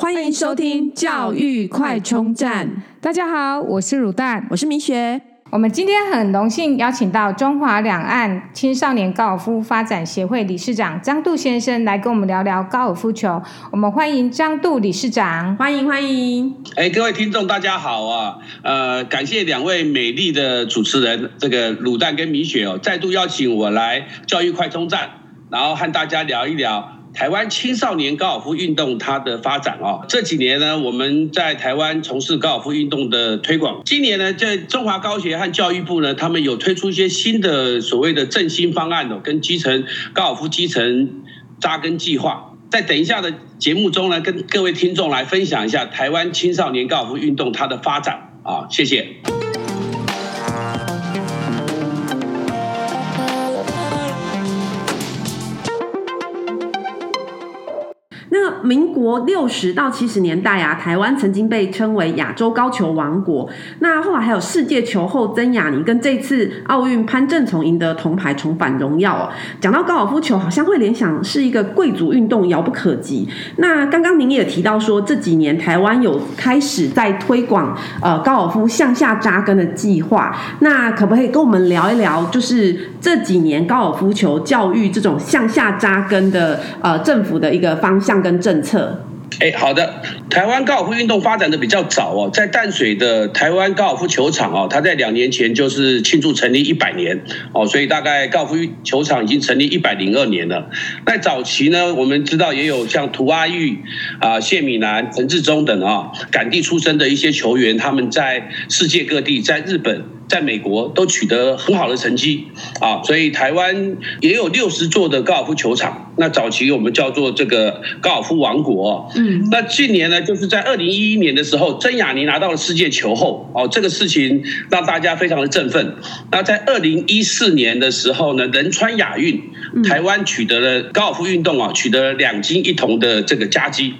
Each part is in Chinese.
欢迎收听教育快充站。大家好，我是乳蛋，我是米雪。我们今天很荣幸邀请到中华两岸青少年高尔夫发展协会理事长张杜先生来跟我们聊聊高尔夫球。我们欢迎张杜理事长，欢迎欢迎。哎，各位听众大家好啊！呃，感谢两位美丽的主持人，这个乳蛋跟米雪哦，再度邀请我来教育快充站，然后和大家聊一聊。台湾青少年高尔夫运动它的发展啊，这几年呢，我们在台湾从事高尔夫运动的推广。今年呢，在中华高协和教育部呢，他们有推出一些新的所谓的振兴方案哦，跟基层高尔夫基层扎根计划。在等一下的节目中呢，跟各位听众来分享一下台湾青少年高尔夫运动它的发展啊，谢谢。民国六十到七十年代啊，台湾曾经被称为亚洲高球王国。那后来还有世界球后曾雅妮跟这次奥运潘正从赢得铜牌重返荣耀哦。讲到高尔夫球，好像会联想是一个贵族运动，遥不可及。那刚刚您也提到说，这几年台湾有开始在推广呃高尔夫向下扎根的计划。那可不可以跟我们聊一聊，就是这几年高尔夫球教育这种向下扎根的呃政府的一个方向跟政策？哎，好的。台湾高尔夫运动发展的比较早哦，在淡水的台湾高尔夫球场哦，它在两年前就是庆祝成立一百年哦，所以大概高尔夫球场已经成立一百零二年了。在早期呢，我们知道也有像涂阿玉啊、谢敏南、陈志忠等啊，杆地出身的一些球员，他们在世界各地，在日本。在美国都取得很好的成绩啊，所以台湾也有六十座的高尔夫球场。那早期我们叫做这个高尔夫王国。嗯，那近年呢，就是在二零一一年的时候，曾雅妮拿到了世界球后哦，这个事情让大家非常的振奋。那在二零一四年的时候呢，仁川亚运，台湾取得了高尔夫运动啊，取得了两金一铜的这个佳绩。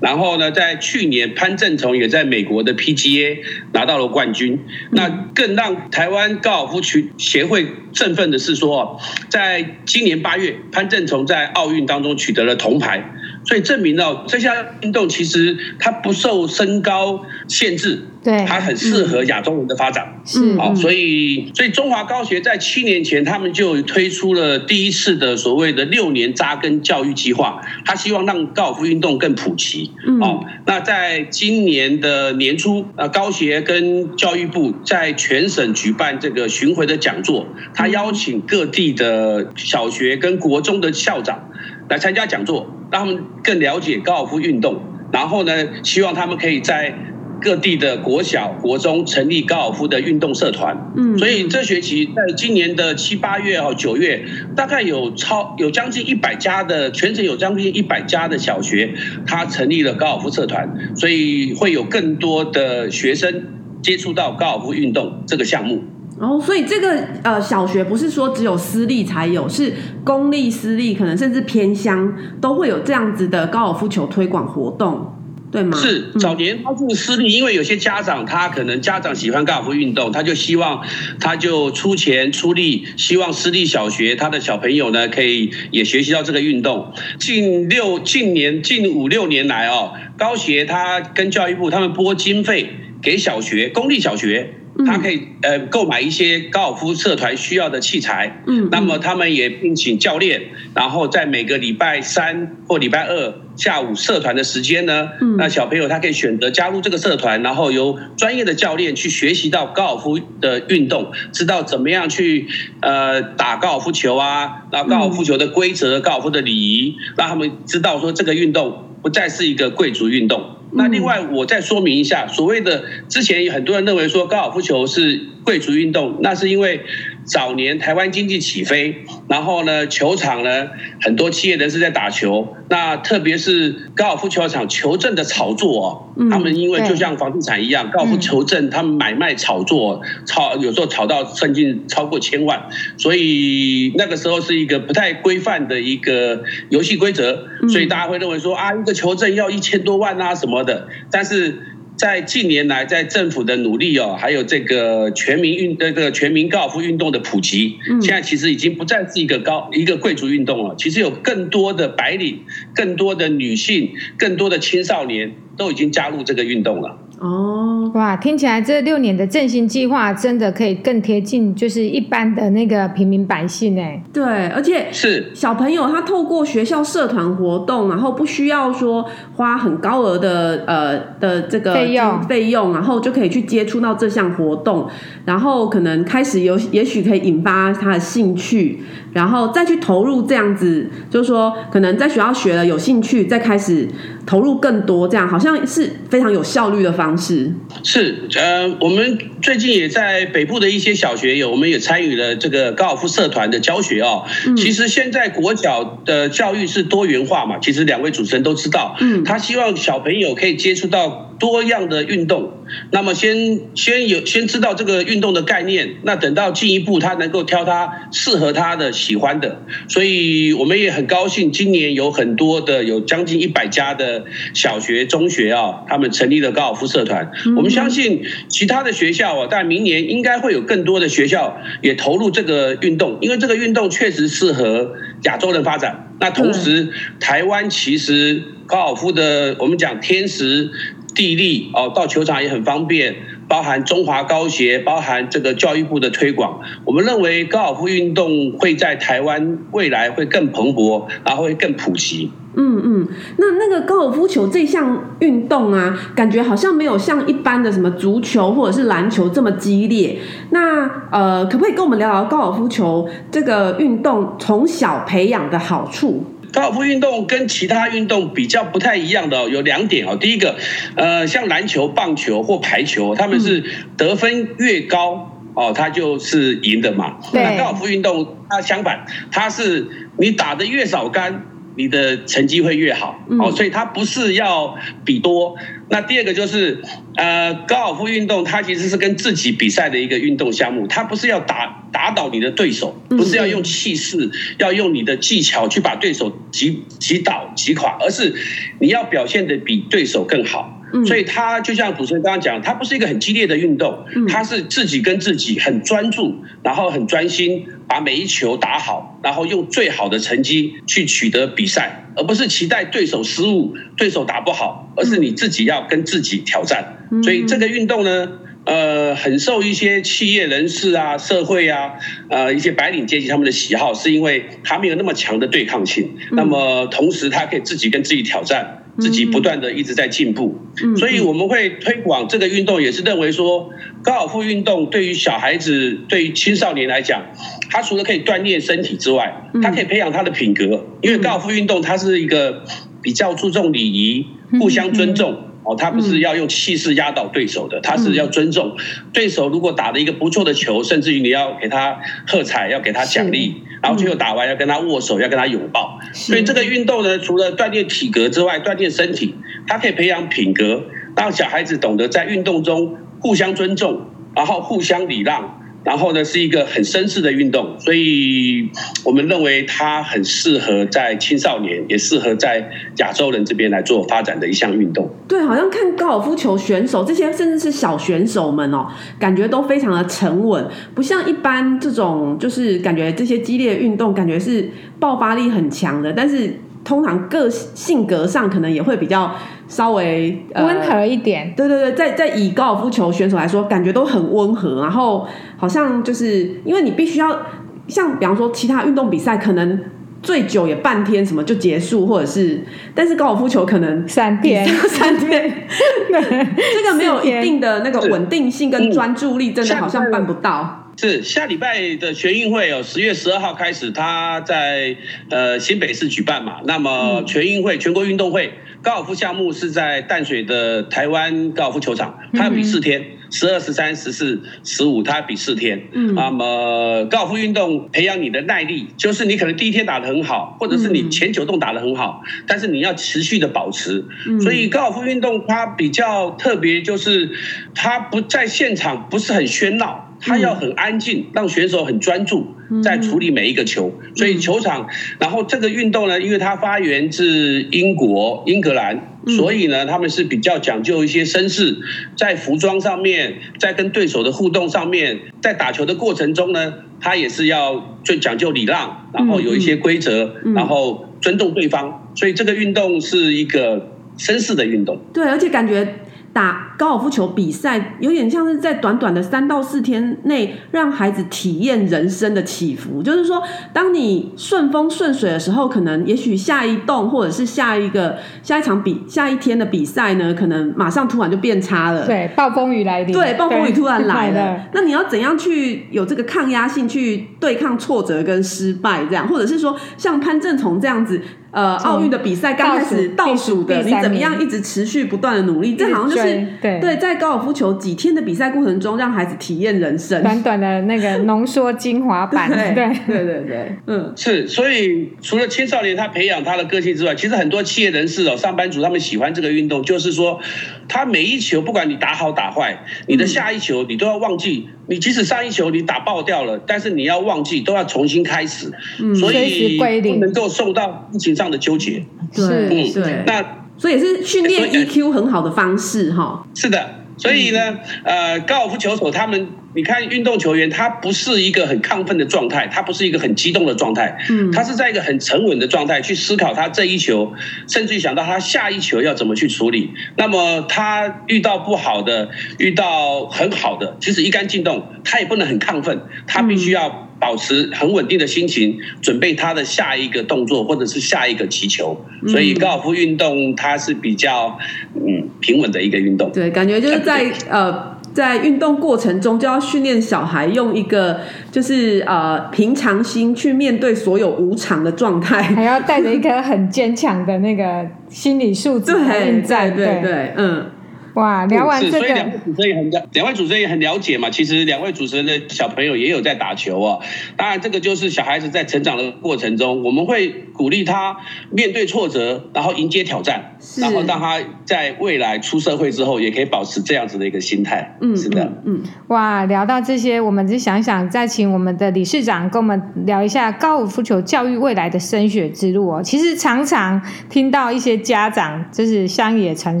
然后呢，在去年潘正从也在美国的 PGA 拿到了冠军。那更让台湾高尔夫球协会振奋的是说，在今年八月，潘正从在奥运当中取得了铜牌，所以证明了这项运动其实它不受身高限制。对，它很适合亚洲人的发展，是。好，所以所以中华高协在七年前，他们就推出了第一次的所谓的六年扎根教育计划，他希望让高尔夫运动更普及，啊，那在今年的年初，呃，高协跟教育部在全省举办这个巡回的讲座，他邀请各地的小学跟国中的校长来参加讲座，让他们更了解高尔夫运动，然后呢，希望他们可以在各地的国小、国中成立高尔夫的运动社团，嗯，所以这学期在今年的七八月哦、九月，大概有超有将近一百家的全省有将近一百家的小学，他成立了高尔夫社团，所以会有更多的学生接触到高尔夫运动这个项目。哦，所以这个呃小学不是说只有私立才有，是公立、私立，可能甚至偏乡都会有这样子的高尔夫球推广活动。对吗？是早年他是私立，因为有些家长他可能家长喜欢高尔夫运动，他就希望他就出钱出力，希望私立小学他的小朋友呢可以也学习到这个运动。近六近年近五六年来哦，高协他跟教育部他们拨经费给小学公立小学。他可以呃购买一些高尔夫社团需要的器材，嗯，那么他们也聘请教练，然后在每个礼拜三或礼拜二下午社团的时间呢，嗯，那小朋友他可以选择加入这个社团，然后由专业的教练去学习到高尔夫的运动，知道怎么样去呃打高尔夫球啊，然后高尔夫球的规则、高尔夫的礼仪，让他们知道说这个运动不再是一个贵族运动。那另外，我再说明一下，所谓的之前有很多人认为说高尔夫球是贵族运动，那是因为。早年台湾经济起飞，然后呢，球场呢，很多企业人士在打球，那特别是高尔夫球场球证的炒作哦，他们因为就像房地产一样，高尔夫球证他们买卖炒作，炒有时候炒到甚至超过千万，所以那个时候是一个不太规范的一个游戏规则，所以大家会认为说啊，一个球证要一千多万啊什么的，但是。在近年来，在政府的努力哦，还有这个全民运这个全民高尔夫运动的普及，现在其实已经不再是一个高一个贵族运动了。其实有更多的白领、更多的女性、更多的青少年都已经加入这个运动了。哦，哇，听起来这六年的振兴计划真的可以更贴近，就是一般的那个平民百姓哎。对，而且是小朋友他透过学校社团活动，然后不需要说花很高额的呃的这个费用费用，然后就可以去接触到这项活动，然后可能开始有也许可以引发他的兴趣，然后再去投入这样子，就是说可能在学校学了有兴趣，再开始投入更多，这样好像是非常有效率的方式。是是，呃，我们最近也在北部的一些小学有，我们也参与了这个高尔夫社团的教学哦。其实现在国小的教育是多元化嘛，其实两位主持人都知道，嗯，他希望小朋友可以接触到多样的运动。那么先先有先知道这个运动的概念，那等到进一步他能够挑他适合他的喜欢的，所以我们也很高兴，今年有很多的有将近一百家的小学、中学啊，他们成立了高尔夫社团。我们相信其他的学校啊，但明年应该会有更多的学校也投入这个运动，因为这个运动确实适合亚洲人发展。那同时，台湾其实高尔夫的我们讲天时。地利哦，到球场也很方便，包含中华高协，包含这个教育部的推广。我们认为高尔夫运动会在台湾未来会更蓬勃，然后会更普及。嗯嗯，那那个高尔夫球这项运动啊，感觉好像没有像一般的什么足球或者是篮球这么激烈。那呃，可不可以跟我们聊聊高尔夫球这个运动从小培养的好处？高尔夫运动跟其他运动比较不太一样的哦有两点哦。第一个，呃，像篮球、棒球或排球，他们是得分越高哦，他就是赢的嘛。那高尔夫运动它相反，它是你打的越少杆，你的成绩会越好哦。所以它不是要比多。那第二个就是，呃，高尔夫运动它其实是跟自己比赛的一个运动项目，它不是要打打倒你的对手，不是要用气势，要用你的技巧去把对手击击倒击垮，而是你要表现的比对手更好。所以它就像主持人刚刚讲，它不是一个很激烈的运动，它是自己跟自己很专注，然后很专心，把每一球打好，然后用最好的成绩去取得比赛，而不是期待对手失误，对手打不好，而是你自己要跟自己挑战。所以这个运动呢，呃，很受一些企业人士啊、社会啊、呃一些白领阶级他们的喜好，是因为它没有那么强的对抗性，那么同时它可以自己跟自己挑战。自己不断的一直在进步，所以我们会推广这个运动，也是认为说，高尔夫运动对于小孩子、对于青少年来讲，它除了可以锻炼身体之外，它可以培养他的品格，因为高尔夫运动它是一个比较注重礼仪、互相尊重。哦，他不是要用气势压倒对手的，他是要尊重。对手。如果打了一个不错的球，甚至于你要给他喝彩，要给他奖励，然后最后打完要跟他握手，要跟他拥抱。所以这个运动呢，除了锻炼体格之外，锻炼身体，它可以培养品格，让小孩子懂得在运动中互相尊重，然后互相礼让。然后呢，是一个很绅士的运动，所以我们认为它很适合在青少年，也适合在亚洲人这边来做发展的一项运动。对，好像看高尔夫球选手这些，甚至是小选手们哦，感觉都非常的沉稳，不像一般这种，就是感觉这些激烈运动，感觉是爆发力很强的，但是通常个性格上可能也会比较。稍微温和一点，对对对，在在以高尔夫球选手来说，感觉都很温和，然后好像就是因为你必须要像比方说其他运动比赛，可能最久也半天什么就结束，或者是，但是高尔夫球可能三天 三天，这个没有一定的那个稳定性跟专注力，真的好像办不到。是下礼拜的全运会哦，十月十二号开始，他在呃新北市举办嘛，那么全运会全国运动会。高尔夫项目是在淡水的台湾高尔夫球场，它要比四天，十二、十三、十四、十五，它要比四天。嗯，那么高尔夫运动培养你的耐力，就是你可能第一天打得很好，或者是你前九洞打得很好，但是你要持续的保持。所以高尔夫运动它比较特别，就是它不在现场不是很喧闹。他要很安静，让选手很专注在处理每一个球。所以球场，然后这个运动呢，因为它发源自英国、英格兰，所以呢，他们是比较讲究一些绅士，在服装上面，在跟对手的互动上面，在打球的过程中呢，他也是要最讲究礼让，然后有一些规则，然后尊重对方。所以这个运动是一个绅士的运动。对，而且感觉。打高尔夫球比赛有点像是在短短的三到四天内让孩子体验人生的起伏，就是说，当你顺风顺水的时候，可能也许下一洞或者是下一个下一场比下一天的比赛呢，可能马上突然就变差了。对，暴风雨来临。对，暴风雨突然来了。那你要怎样去有这个抗压性去对抗挫折跟失败？这样，或者是说像潘正从这样子。呃，奥运的比赛刚开始倒数的，你怎么样一直持续不断的努力？这好像就是对对，在高尔夫球几天的比赛过程中，让孩子体验人生，短短的那个浓缩精华版，对 对。对对对，嗯，是。所以除了青少年他培养他的个性之外，其实很多企业人士哦，上班族他们喜欢这个运动，就是说，他每一球不管你打好打坏，你的下一球你都要忘记。你即使上一球你打爆掉了，但是你要忘记，都要重新开始，嗯、所以不能够受到疫情上的纠结。对，嗯，对。那所以是训练 EQ 很好的方式哈。是的，所以呢，呃，高尔夫球手他们。你看运动球员，他不是一个很亢奋的状态，他不是一个很激动的状态，嗯，他是在一个很沉稳的状态去思考他这一球，甚至于想到他下一球要怎么去处理。那么他遇到不好的，遇到很好的，其实一杆进洞，他也不能很亢奋，他必须要保持很稳定的心情，准备他的下一个动作或者是下一个击球。所以高尔夫运动它是比较嗯平稳的一个运动。对，感觉就是在呃。在运动过程中，就要训练小孩用一个就是呃平常心去面对所有无常的状态，还要带着一颗很坚强的那个心理素质在。对对对，嗯。哇，聊完这个，所以两位主持人也很了，两位主持人也很了解嘛。其实两位主持人的小朋友也有在打球哦。当然，这个就是小孩子在成长的过程中，我们会鼓励他面对挫折，然后迎接挑战，然后让他在未来出社会之后，也可以保持这样子的一个心态。嗯，是的，嗯。哇，聊到这些，我们就想想再请我们的理事长跟我们聊一下高尔夫球教育未来的升学之路哦。其实常常听到一些家长就是乡野传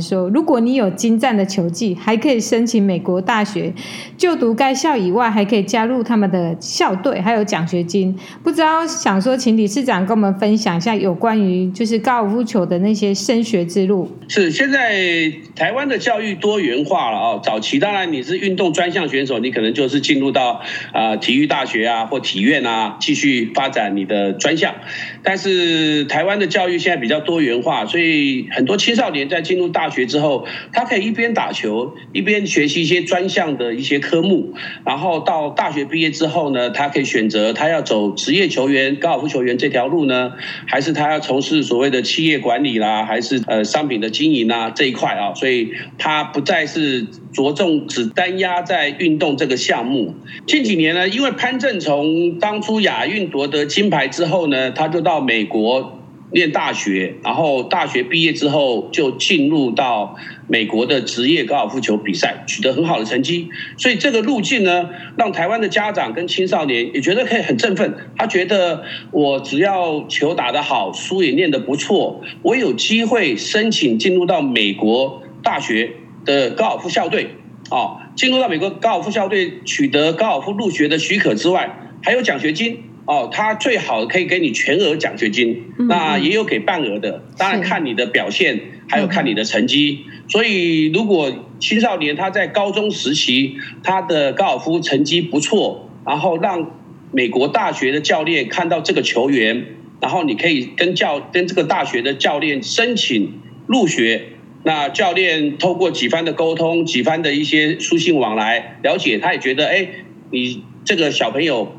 说，如果你有精湛的球技，还可以申请美国大学就读该校以外，还可以加入他们的校队，还有奖学金。不知道想说，请理事长跟我们分享一下有关于就是高尔夫球的那些升学之路。是现在台湾的教育多元化了啊。早期当然你是运动专项选手，你可能就是进入到啊体育大学啊或体院啊继续发展你的专项。但是台湾的教育现在比较多元化，所以很多青少年在进入大学之后，他可以。一边打球一边学习一些专项的一些科目，然后到大学毕业之后呢，他可以选择他要走职业球员、高尔夫球员这条路呢，还是他要从事所谓的企业管理啦，还是呃商品的经营啊这一块啊，所以他不再是着重只单压在运动这个项目。近几年呢，因为潘正从当初亚运夺得金牌之后呢，他就到美国。念大学，然后大学毕业之后就进入到美国的职业高尔夫球比赛，取得很好的成绩。所以这个路径呢，让台湾的家长跟青少年也觉得可以很振奋。他觉得我只要球打得好，书也念得不错，我有机会申请进入到美国大学的高尔夫校队。啊，进入到美国高尔夫校队，取得高尔夫入学的许可之外，还有奖学金。哦，他最好可以给你全额奖学金，那也有给半额的，当然看你的表现，还有看你的成绩。所以，如果青少年他在高中时期他的高尔夫成绩不错，然后让美国大学的教练看到这个球员，然后你可以跟教跟这个大学的教练申请入学。那教练透过几番的沟通，几番的一些书信往来了解，他也觉得，哎，你这个小朋友。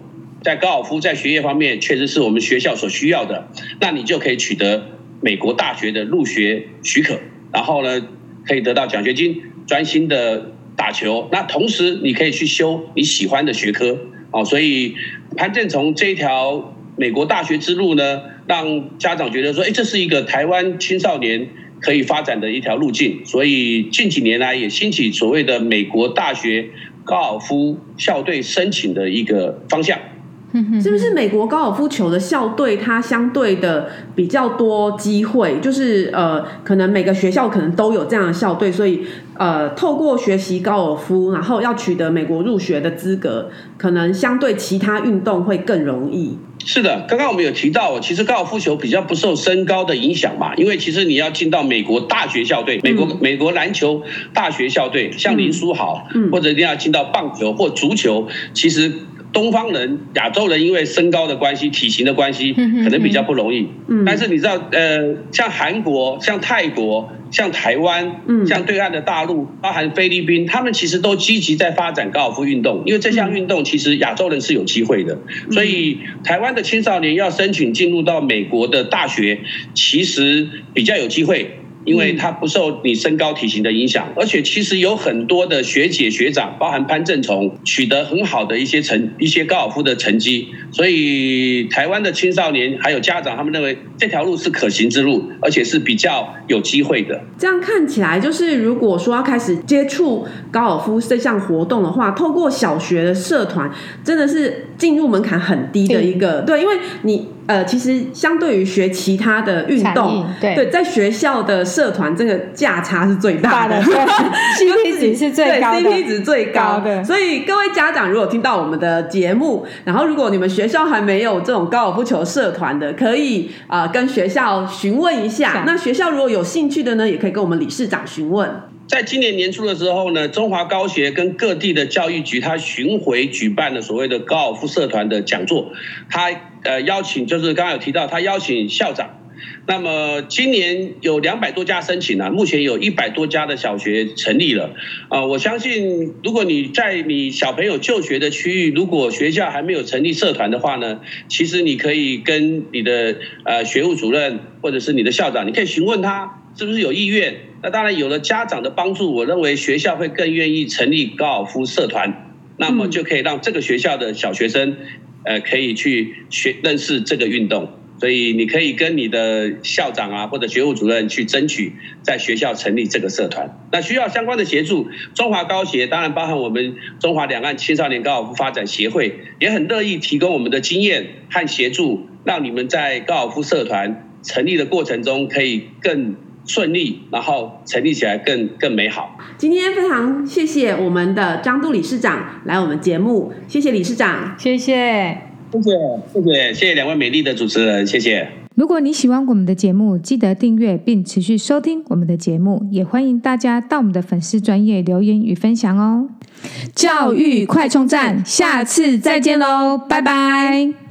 在高尔夫在学业方面确实是我们学校所需要的，那你就可以取得美国大学的入学许可，然后呢，可以得到奖学金，专心的打球。那同时你可以去修你喜欢的学科哦。所以潘正从这一条美国大学之路呢，让家长觉得说，哎，这是一个台湾青少年可以发展的一条路径。所以近几年来也兴起所谓的美国大学。高尔夫校队申请的一个方向。是不是美国高尔夫球的校队，它相对的比较多机会？就是呃，可能每个学校可能都有这样的校队，所以呃，透过学习高尔夫，然后要取得美国入学的资格，可能相对其他运动会更容易。是的，刚刚我们有提到，其实高尔夫球比较不受身高的影响嘛，因为其实你要进到美国大学校队，美国、嗯、美国篮球大学校队，像林书豪，嗯、或者一定要进到棒球或足球，其实。东方人、亚洲人因为身高的关系、体型的关系，可能比较不容易。嗯，但是你知道，呃，像韩国、像泰国、像台湾、嗯，像对岸的大陆，包含菲律宾，他们其实都积极在发展高尔夫运动，因为这项运动其实亚洲人是有机会的。所以，台湾的青少年要申请进入到美国的大学，其实比较有机会。因为它不受你身高体型的影响，而且其实有很多的学姐学长，包含潘正从，取得很好的一些成一些高尔夫的成绩，所以台湾的青少年还有家长，他们认为这条路是可行之路，而且是比较有机会的。这样看起来，就是如果说要开始接触高尔夫这项活动的话，透过小学的社团，真的是进入门槛很低的一个，对，因为你。呃，其实相对于学其他的运动，对，对，在学校的社团这个价差是最大的，大的对，CP 值是最高的，CP 值最高的。所以各位家长如果听到我们的节目，然后如果你们学校还没有这种高尔夫球社团的，可以啊、呃、跟学校询问一下。那学校如果有兴趣的呢，也可以跟我们理事长询问。在今年年初的时候呢，中华高协跟各地的教育局，他巡回举办了所谓的高尔夫社团的讲座，他呃邀请就是刚刚有提到，他邀请校长。那么今年有两百多家申请了，目前有一百多家的小学成立了。啊，我相信如果你在你小朋友就学的区域，如果学校还没有成立社团的话呢，其实你可以跟你的呃学务主任或者是你的校长，你可以询问他是不是有意愿。那当然有了家长的帮助，我认为学校会更愿意成立高尔夫社团，那么就可以让这个学校的小学生，呃，可以去学认识这个运动。所以你可以跟你的校长啊，或者学务主任去争取在学校成立这个社团。那需要相关的协助，中华高协当然包含我们中华两岸青少年高尔夫发展协会，也很乐意提供我们的经验和协助，让你们在高尔夫社团成立的过程中可以更。顺利，然后成立起来更更美好。今天非常谢谢我们的张杜理事长来我们节目，谢谢理事长，谢谢，谢谢，谢谢，谢谢两位美丽的主持人，谢谢。如果你喜欢我们的节目，记得订阅并持续收听我们的节目，也欢迎大家到我们的粉丝专业留言与分享哦。教育快充站，下次再见喽，拜拜。